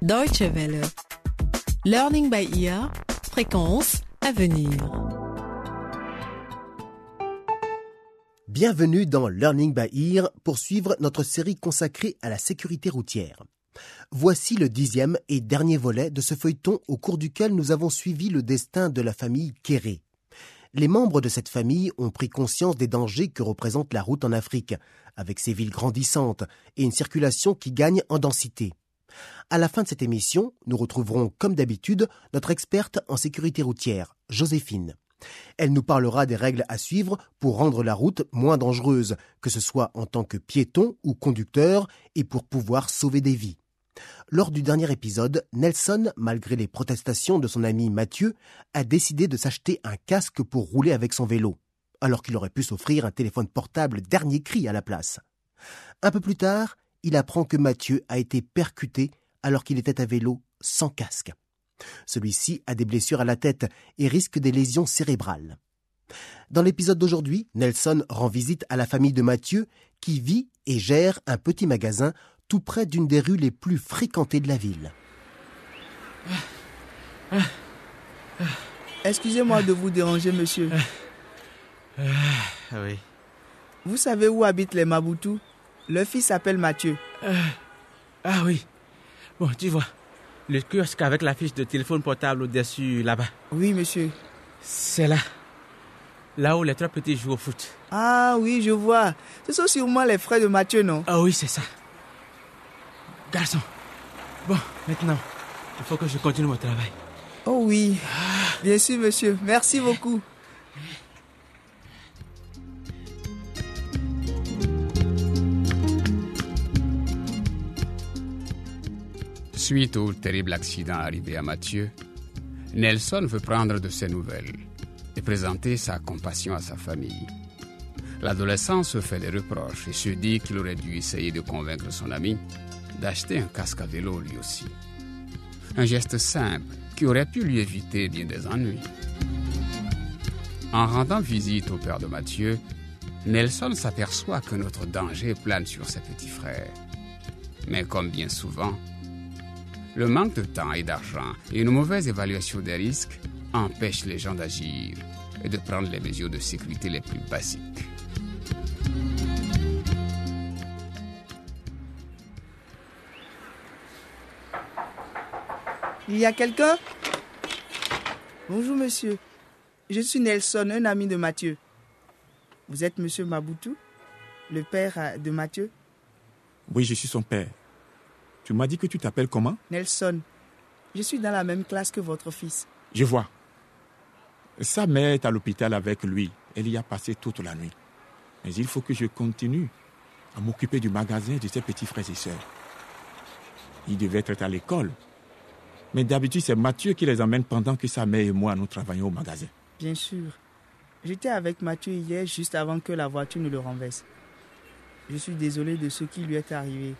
Deutsche Welle. Learning by ear. Fréquence à venir. Bienvenue dans Learning by Ear pour suivre notre série consacrée à la sécurité routière. Voici le dixième et dernier volet de ce feuilleton au cours duquel nous avons suivi le destin de la famille Kéré. Les membres de cette famille ont pris conscience des dangers que représente la route en Afrique, avec ses villes grandissantes et une circulation qui gagne en densité. À la fin de cette émission, nous retrouverons, comme d'habitude, notre experte en sécurité routière, Joséphine. Elle nous parlera des règles à suivre pour rendre la route moins dangereuse, que ce soit en tant que piéton ou conducteur, et pour pouvoir sauver des vies. Lors du dernier épisode, Nelson, malgré les protestations de son ami Mathieu, a décidé de s'acheter un casque pour rouler avec son vélo, alors qu'il aurait pu s'offrir un téléphone portable dernier cri à la place. Un peu plus tard, il apprend que Mathieu a été percuté alors qu'il était à vélo sans casque. Celui-ci a des blessures à la tête et risque des lésions cérébrales. Dans l'épisode d'aujourd'hui, Nelson rend visite à la famille de Mathieu qui vit et gère un petit magasin tout près d'une des rues les plus fréquentées de la ville. Excusez-moi de vous déranger, monsieur. Ah oui. Vous savez où habitent les Maboutou? Leur fils s'appelle Mathieu. Ah oui. Bon, tu vois, le kiosque avec la fiche de téléphone portable au-dessus, là-bas. Oui, monsieur. C'est là. Là où les trois petits jouent au foot. Ah oui, je vois. Ce sont sûrement les frères de Mathieu, non? Ah oui, c'est ça. Garçon. Bon, maintenant, il faut que je continue mon travail. Oh oui. Bien sûr, monsieur. Merci beaucoup. Suite au terrible accident arrivé à Mathieu, Nelson veut prendre de ses nouvelles et présenter sa compassion à sa famille. L'adolescent se fait des reproches et se dit qu'il aurait dû essayer de convaincre son ami d'acheter un casque à vélo lui aussi. Un geste simple qui aurait pu lui éviter bien des ennuis. En rendant visite au père de Mathieu, Nelson s'aperçoit que notre danger plane sur ses petits frères. Mais comme bien souvent, le manque de temps et d'argent et une mauvaise évaluation des risques empêchent les gens d'agir et de prendre les mesures de sécurité les plus basiques. Il y a quelqu'un? Bonjour, monsieur. Je suis Nelson, un ami de Mathieu. Vous êtes monsieur Maboutou, le père euh, de Mathieu? Oui, je suis son père. Tu m'as dit que tu t'appelles comment? Nelson. Je suis dans la même classe que votre fils. Je vois. Sa mère est à l'hôpital avec lui. Elle y a passé toute la nuit. Mais il faut que je continue à m'occuper du magasin de ses petits frères et sœurs. Il devait être à l'école. Mais d'habitude, c'est Mathieu qui les emmène pendant que sa mère et moi, nous travaillons au magasin. Bien sûr. J'étais avec Mathieu hier juste avant que la voiture ne le renverse. Je suis désolé de ce qui lui est arrivé.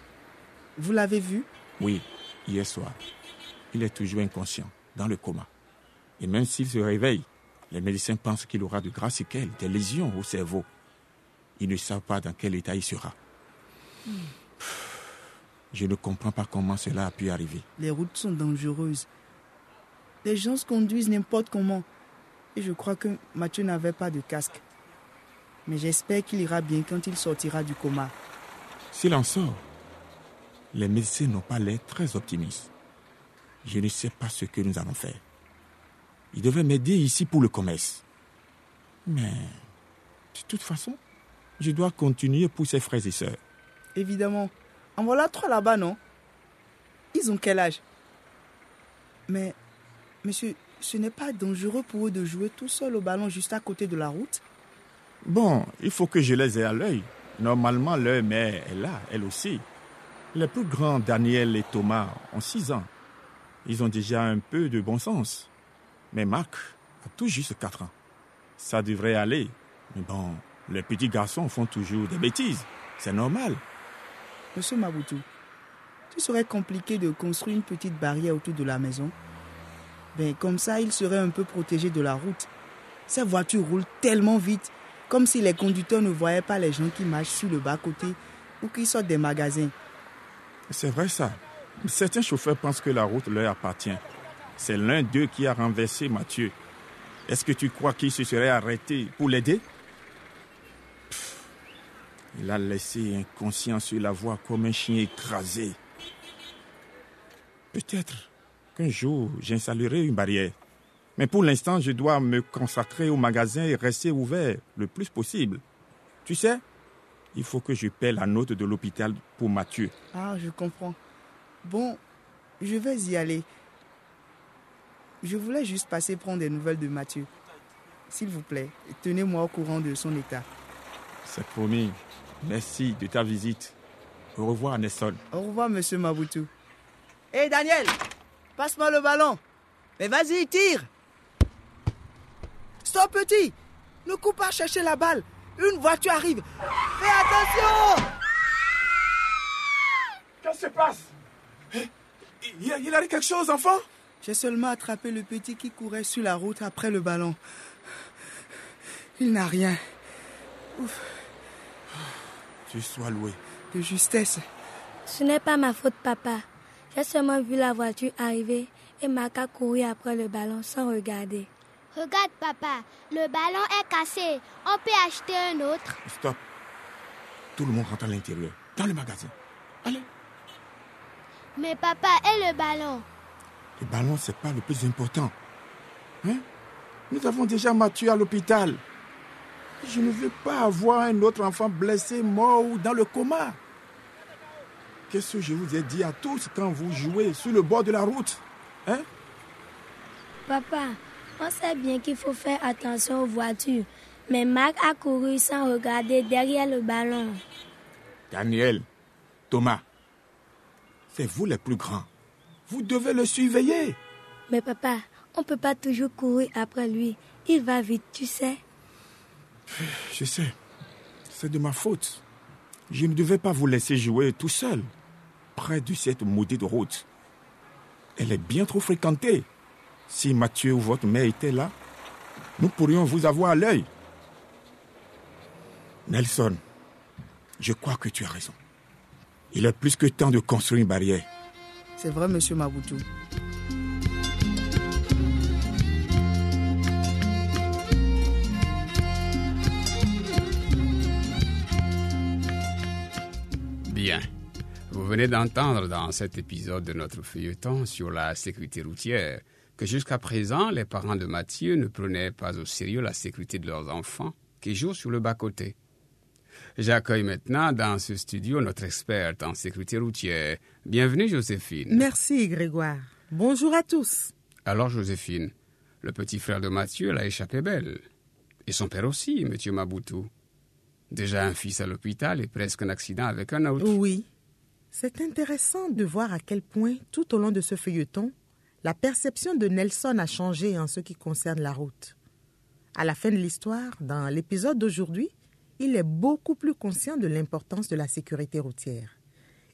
Vous l'avez vu? Oui, hier soir. Il est toujours inconscient, dans le coma. Et même s'il se réveille, les médecins pensent qu'il aura de graves séquelles, des lésions au cerveau. Ils ne savent pas dans quel état il sera. Je ne comprends pas comment cela a pu arriver. Les routes sont dangereuses. Les gens se conduisent n'importe comment. Et je crois que Mathieu n'avait pas de casque. Mais j'espère qu'il ira bien quand il sortira du coma. S'il en sort, les médecins n'ont pas l'air très optimistes. Je ne sais pas ce que nous allons faire. Il devrait m'aider ici pour le commerce. Mais, de toute façon, je dois continuer pour ses frères et sœurs. Évidemment. En voilà trois là-bas, non? Ils ont quel âge? Mais, monsieur, ce n'est pas dangereux pour eux de jouer tout seul au ballon juste à côté de la route? Bon, il faut que je les ai à l'œil. Normalement, leur mère est là, elle aussi. Les plus grands, Daniel et Thomas, ont 6 ans. Ils ont déjà un peu de bon sens. Mais Marc a tout juste 4 ans. Ça devrait aller. Mais bon, les petits garçons font toujours des bêtises. C'est normal. Monsieur Maboutou, ce serait compliqué de construire une petite barrière autour de la maison. Ben, comme ça, il serait un peu protégé de la route. Ces voitures roulent tellement vite, comme si les conducteurs ne voyaient pas les gens qui marchent sur le bas-côté ou qui sortent des magasins. C'est vrai ça. Certains chauffeurs pensent que la route leur appartient. C'est l'un d'eux qui a renversé Mathieu. Est-ce que tu crois qu'il se serait arrêté pour l'aider? Il a laissé inconscient sur la voie comme un chien écrasé. Peut-être qu'un jour j'installerai une barrière. Mais pour l'instant, je dois me consacrer au magasin et rester ouvert le plus possible. Tu sais, il faut que je paie la note de l'hôpital pour Mathieu. Ah, je comprends. Bon, je vais y aller. Je voulais juste passer prendre des nouvelles de Mathieu. S'il vous plaît, tenez-moi au courant de son état. C'est promis. Merci de ta visite. Au revoir, Nelson. Au revoir, monsieur Mabutu. Hé, Daniel, passe-moi le ballon. Mais vas-y, tire. Stop, petit. Ne coupe pas chercher la balle. Une voiture arrive. Attention. Qu'est-ce qui se passe? Il, il arrive quelque chose, enfant? J'ai seulement attrapé le petit qui courait sur la route après le ballon. Il n'a rien. Ouf. Tu sois loué. De justesse. Ce n'est pas ma faute, papa. J'ai seulement vu la voiture arriver et Maka courir après le ballon sans regarder. Regarde, papa, le ballon est cassé. On peut acheter un autre. Stop. Tout le monde rentre à l'intérieur, dans le magasin. Allez. Mais papa, et le ballon? Le ballon, c'est pas le plus important. Hein? Nous avons déjà Mathieu à l'hôpital. Je ne veux pas avoir un autre enfant blessé, mort ou dans le coma. Qu'est-ce que je vous ai dit à tous quand vous jouez sur le bord de la route? Hein? Papa, on sait bien qu'il faut faire attention aux voitures, mais Marc a couru sans regarder derrière le ballon. Daniel, Thomas, c'est vous les plus grands. Vous devez le surveiller. Mais papa, on ne peut pas toujours courir après lui. Il va vite, tu sais. Je sais. C'est de ma faute. Je ne devais pas vous laisser jouer tout seul, près de cette maudite route. Elle est bien trop fréquentée. Si Mathieu ou votre mère était là, nous pourrions vous avoir à l'œil. Nelson, je crois que tu as raison. Il est plus que temps de construire une barrière. C'est vrai, monsieur Mabutu. Bien. Vous venez d'entendre dans cet épisode de notre feuilleton sur la sécurité routière que jusqu'à présent, les parents de Mathieu ne prenaient pas au sérieux la sécurité de leurs enfants qui jouent sur le bas-côté. J'accueille maintenant dans ce studio notre experte en sécurité routière. Bienvenue, Joséphine. Merci, Grégoire. Bonjour à tous. Alors, Joséphine, le petit frère de Mathieu l'a échappé belle. Et son père aussi, Monsieur Maboutou. Déjà un fils à l'hôpital et presque un accident avec un autre. Oui. C'est intéressant de voir à quel point, tout au long de ce feuilleton, la perception de Nelson a changé en ce qui concerne la route. À la fin de l'histoire, dans l'épisode d'aujourd'hui, il est beaucoup plus conscient de l'importance de la sécurité routière.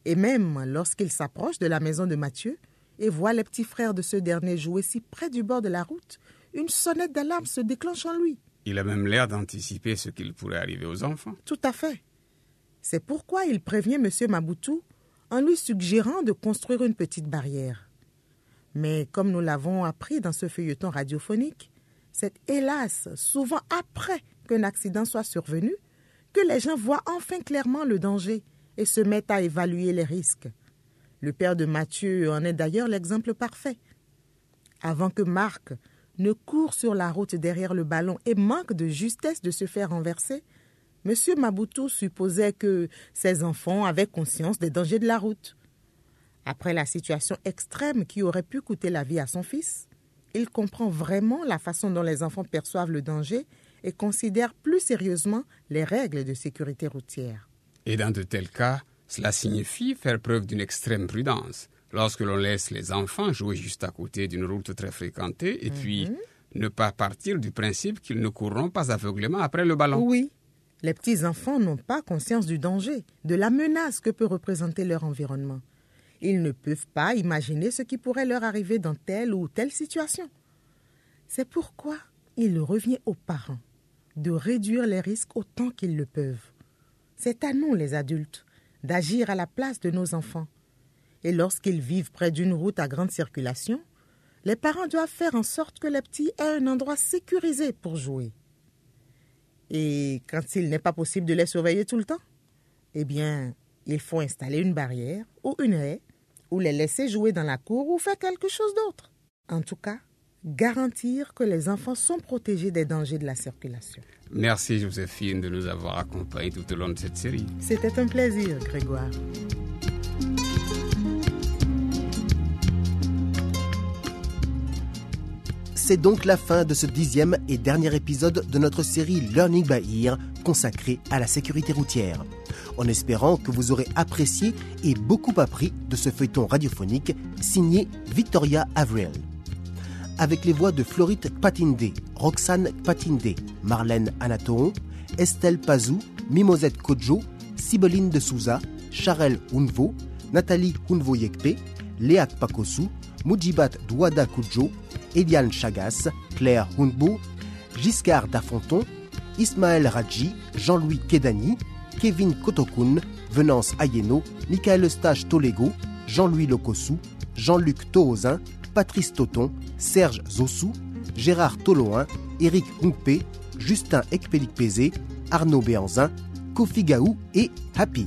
Et même lorsqu'il s'approche de la maison de Mathieu et voit les petits frères de ce dernier jouer si près du bord de la route, une sonnette d'alarme se déclenche en lui. Il a même l'air d'anticiper ce qu'il pourrait arriver aux enfants. Tout à fait. C'est pourquoi il prévient M. Maboutou en lui suggérant de construire une petite barrière. Mais comme nous l'avons appris dans ce feuilleton radiophonique, c'est hélas souvent après qu'un accident soit survenu que les gens voient enfin clairement le danger et se mettent à évaluer les risques. Le père de Mathieu en est d'ailleurs l'exemple parfait. Avant que Marc ne court sur la route derrière le ballon et manque de justesse de se faire renverser, M. Maboutou supposait que ses enfants avaient conscience des dangers de la route. Après la situation extrême qui aurait pu coûter la vie à son fils, il comprend vraiment la façon dont les enfants perçoivent le danger et considèrent plus sérieusement les règles de sécurité routière. Et dans de tels cas, cela signifie faire preuve d'une extrême prudence lorsque l'on laisse les enfants jouer juste à côté d'une route très fréquentée et puis ne pas partir du principe qu'ils ne courront pas aveuglément après le ballon. Oui, les petits-enfants n'ont pas conscience du danger, de la menace que peut représenter leur environnement. Ils ne peuvent pas imaginer ce qui pourrait leur arriver dans telle ou telle situation. C'est pourquoi il revient aux parents de réduire les risques autant qu'ils le peuvent. C'est à nous, les adultes, d'agir à la place de nos enfants. Et lorsqu'ils vivent près d'une route à grande circulation, les parents doivent faire en sorte que les petits aient un endroit sécurisé pour jouer. Et quand il n'est pas possible de les surveiller tout le temps, eh bien, il faut installer une barrière ou une haie ou les laisser jouer dans la cour ou faire quelque chose d'autre. En tout cas, garantir que les enfants sont protégés des dangers de la circulation. Merci Joséphine de nous avoir accompagnés tout au long de cette série. C'était un plaisir, Grégoire. C'est donc la fin de ce dixième et dernier épisode de notre série Learning by Ear consacrée à la sécurité routière. En espérant que vous aurez apprécié et beaucoup appris de ce feuilleton radiophonique signé Victoria Avril. Avec les voix de Florite Patinde, Roxane Patinde, Marlène Anatoon, Estelle Pazou, Mimosette Kodjo, Sibeline de Souza, Charel Hunvo, Nathalie Hunvo Yekpe, Léa Pakosu, Douada Kudjo, Eliane Chagas, Claire Hunbo, Giscard Dafonton, Ismaël Radji, Jean-Louis Kedani, Kevin Kotokun, Venance Ayeno, Michael Eustache Tolego, Jean-Louis Lokosu, Jean-Luc Tohozin, Patrice Toton, Serge Zossou, Gérard Toloin, Éric Humpé, Justin Ekpelik-Pézé, Arnaud Béanzin, Kofi Gaou et Happy.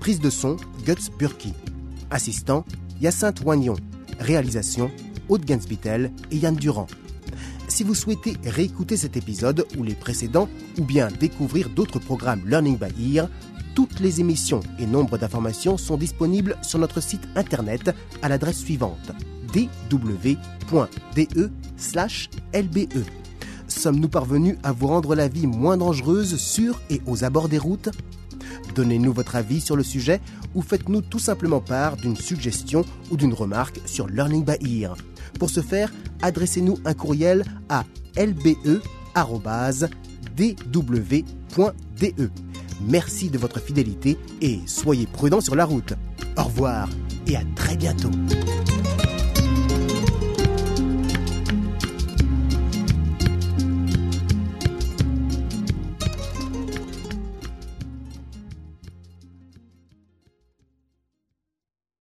Prise de son, Guts Burki. Assistant, Hyacinthe Wagnon. Réalisation, Aude Gansbitel et Yann Durand. Si vous souhaitez réécouter cet épisode ou les précédents, ou bien découvrir d'autres programmes Learning by Ear, toutes les émissions et nombre d'informations sont disponibles sur notre site internet à l'adresse suivante dw.de/lbe. Sommes-nous parvenus à vous rendre la vie moins dangereuse sur et aux abords des routes? Donnez-nous votre avis sur le sujet ou faites-nous tout simplement part d'une suggestion ou d'une remarque sur Learning by Ear. Pour ce faire, adressez-nous un courriel à lbe.dw.de. Merci de votre fidélité et soyez prudents sur la route. Au revoir et à très bientôt.